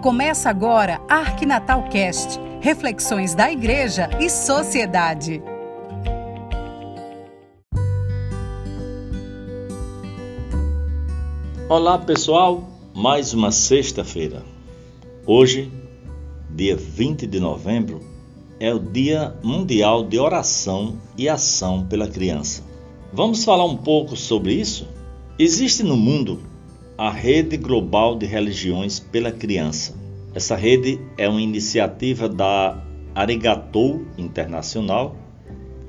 Começa agora Arquinatal Cast, reflexões da igreja e sociedade. Olá, pessoal. Mais uma sexta-feira. Hoje, dia 20 de novembro, é o Dia Mundial de Oração e Ação pela Criança. Vamos falar um pouco sobre isso? Existe no mundo a Rede Global de Religiões pela Criança. Essa rede é uma iniciativa da Arigatou Internacional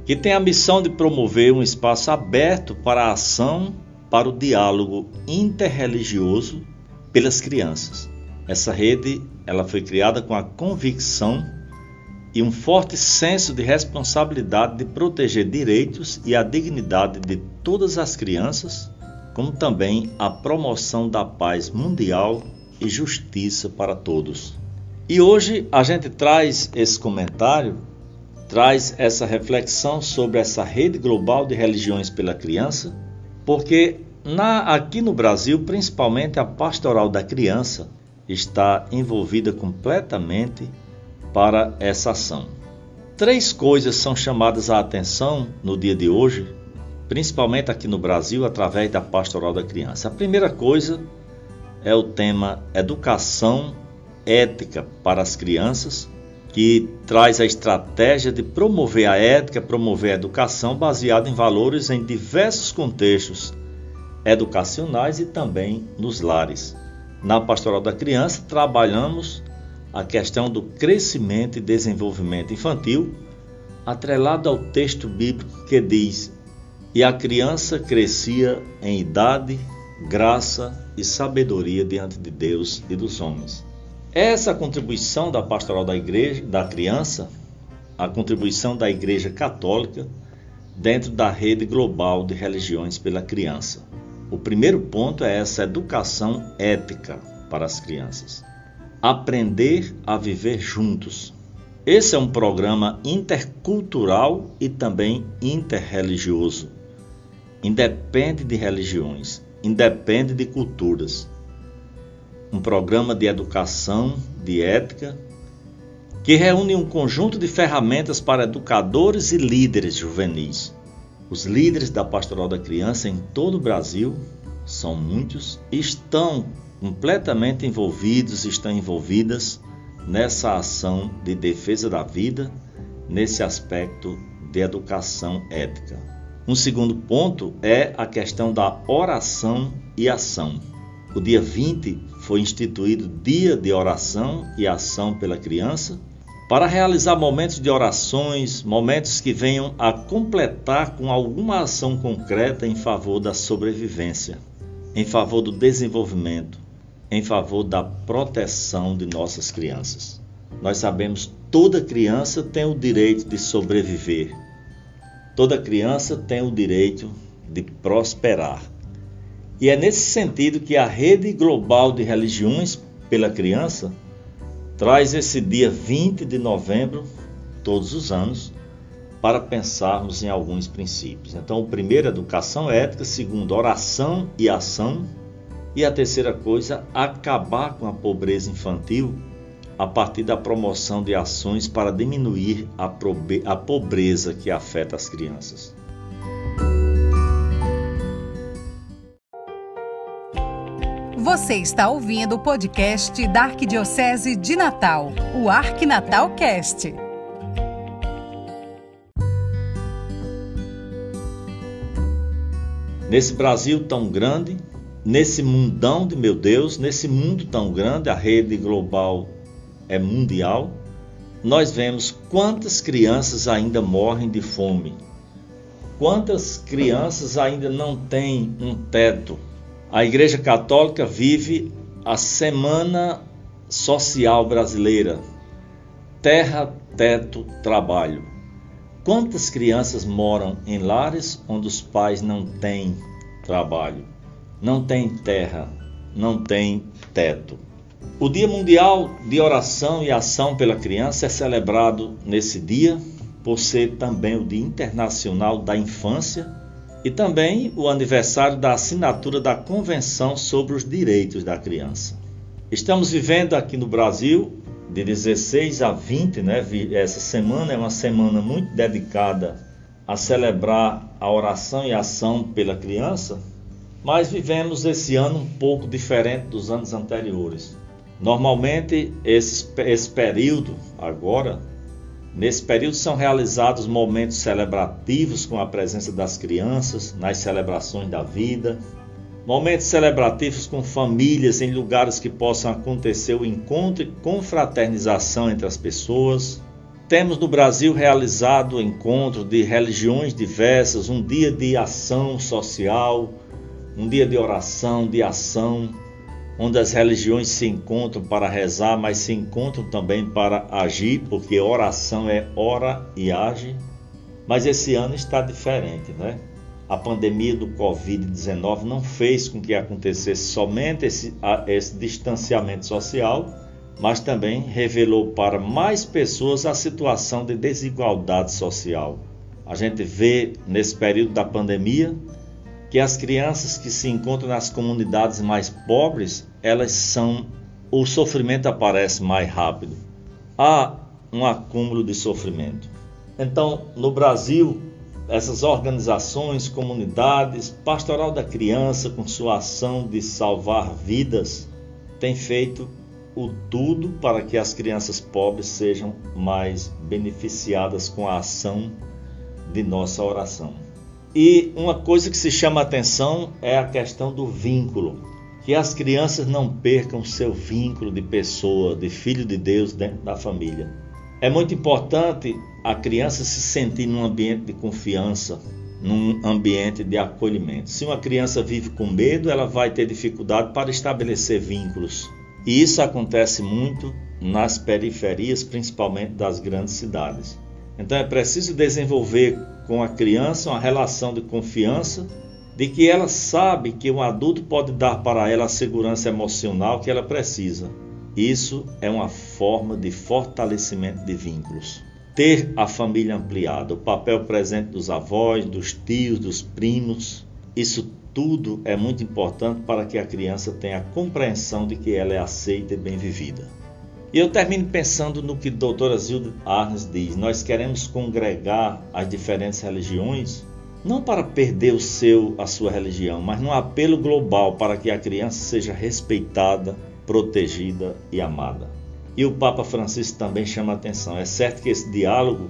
que tem a missão de promover um espaço aberto para a ação para o diálogo interreligioso pelas crianças. Essa rede ela foi criada com a convicção e um forte senso de responsabilidade de proteger direitos e a dignidade de todas as crianças como também a promoção da paz mundial e justiça para todos. E hoje a gente traz esse comentário, traz essa reflexão sobre essa rede global de religiões pela criança, porque na, aqui no Brasil, principalmente a pastoral da criança está envolvida completamente para essa ação. Três coisas são chamadas a atenção no dia de hoje principalmente aqui no Brasil, através da Pastoral da Criança. A primeira coisa é o tema Educação Ética para as Crianças, que traz a estratégia de promover a ética, promover a educação baseada em valores em diversos contextos educacionais e também nos lares. Na Pastoral da Criança, trabalhamos a questão do crescimento e desenvolvimento infantil, atrelado ao texto bíblico que diz: e a criança crescia em idade, graça e sabedoria diante de Deus e dos homens. Essa contribuição da pastoral da igreja, da criança, a contribuição da Igreja Católica dentro da rede global de religiões pela criança. O primeiro ponto é essa educação ética para as crianças. Aprender a viver juntos. Esse é um programa intercultural e também interreligioso independe de religiões, independe de culturas. Um programa de educação, de ética, que reúne um conjunto de ferramentas para educadores e líderes juvenis. Os líderes da Pastoral da Criança em todo o Brasil, são muitos, estão completamente envolvidos, estão envolvidas nessa ação de defesa da vida, nesse aspecto de educação ética. Um segundo ponto é a questão da oração e ação. O dia 20 foi instituído Dia de Oração e Ação pela Criança para realizar momentos de orações, momentos que venham a completar com alguma ação concreta em favor da sobrevivência, em favor do desenvolvimento, em favor da proteção de nossas crianças. Nós sabemos toda criança tem o direito de sobreviver, Toda criança tem o direito de prosperar. E é nesse sentido que a Rede Global de Religiões pela Criança traz esse dia 20 de novembro, todos os anos, para pensarmos em alguns princípios. Então, o primeiro, educação ética, segundo, oração e ação, e a terceira coisa, acabar com a pobreza infantil a partir da promoção de ações para diminuir a, pobreza que afeta as crianças. Você está ouvindo o podcast da Arquidiocese de Natal, o Arquinatal Cast. Nesse Brasil tão grande, nesse mundão de meu Deus, nesse mundo tão grande, a rede global é mundial, nós vemos quantas crianças ainda morrem de fome, quantas crianças ainda não têm um teto. A Igreja Católica vive a Semana Social Brasileira, Terra, Teto, Trabalho. Quantas crianças moram em lares onde os pais não têm trabalho, não têm terra, não têm teto? O Dia Mundial de Oração e Ação pela Criança é celebrado nesse dia por ser também o Dia Internacional da Infância e também o aniversário da assinatura da Convenção sobre os Direitos da Criança. Estamos vivendo aqui no Brasil de 16 a 20, né? Essa semana é uma semana muito dedicada a celebrar a oração e ação pela criança, mas vivemos esse ano um pouco diferente dos anos anteriores. Normalmente, esse, esse período, agora, nesse período são realizados momentos celebrativos com a presença das crianças, nas celebrações da vida, momentos celebrativos com famílias em lugares que possam acontecer o encontro e confraternização entre as pessoas. Temos no Brasil realizado encontros de religiões diversas, um dia de ação social, um dia de oração, de ação, onde as religiões se encontram para rezar, mas se encontram também para agir, porque oração é ora e age. Mas esse ano está diferente, né? A pandemia do Covid-19 não fez com que acontecesse somente esse, esse distanciamento social, mas também revelou para mais pessoas a situação de desigualdade social. A gente vê nesse período da pandemia que as crianças que se encontram nas comunidades mais pobres, elas são o sofrimento aparece mais rápido. Há um acúmulo de sofrimento. Então, no Brasil, essas organizações, comunidades, Pastoral da Criança, com sua ação de salvar vidas, tem feito o tudo para que as crianças pobres sejam mais beneficiadas com a ação de nossa oração. E uma coisa que se chama atenção é a questão do vínculo. Que as crianças não percam seu vínculo de pessoa, de filho de Deus dentro da família. É muito importante a criança se sentir num ambiente de confiança, num ambiente de acolhimento. Se uma criança vive com medo, ela vai ter dificuldade para estabelecer vínculos. E isso acontece muito nas periferias, principalmente das grandes cidades. Então é preciso desenvolver com a criança uma relação de confiança, de que ela sabe que um adulto pode dar para ela a segurança emocional que ela precisa. Isso é uma forma de fortalecimento de vínculos. Ter a família ampliada, o papel presente dos avós, dos tios, dos primos, isso tudo é muito importante para que a criança tenha a compreensão de que ela é aceita e bem vivida. E eu termino pensando no que doutora Zilda Arnes diz: nós queremos congregar as diferentes religiões não para perder o seu a sua religião, mas num apelo global para que a criança seja respeitada, protegida e amada. E o Papa Francisco também chama a atenção. É certo que esse diálogo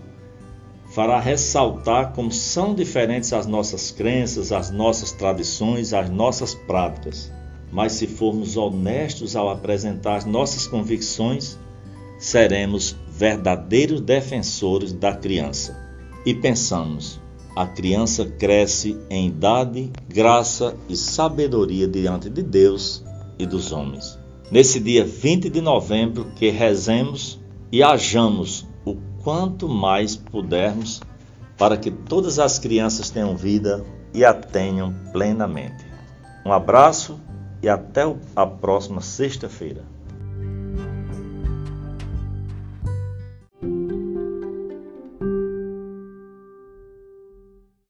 fará ressaltar como são diferentes as nossas crenças, as nossas tradições, as nossas práticas mas se formos honestos ao apresentar as nossas convicções, seremos verdadeiros defensores da criança. E pensamos, a criança cresce em idade, graça e sabedoria diante de Deus e dos homens. Nesse dia 20 de novembro, que rezemos e hajamos o quanto mais pudermos para que todas as crianças tenham vida e a tenham plenamente. Um abraço e até a próxima sexta-feira.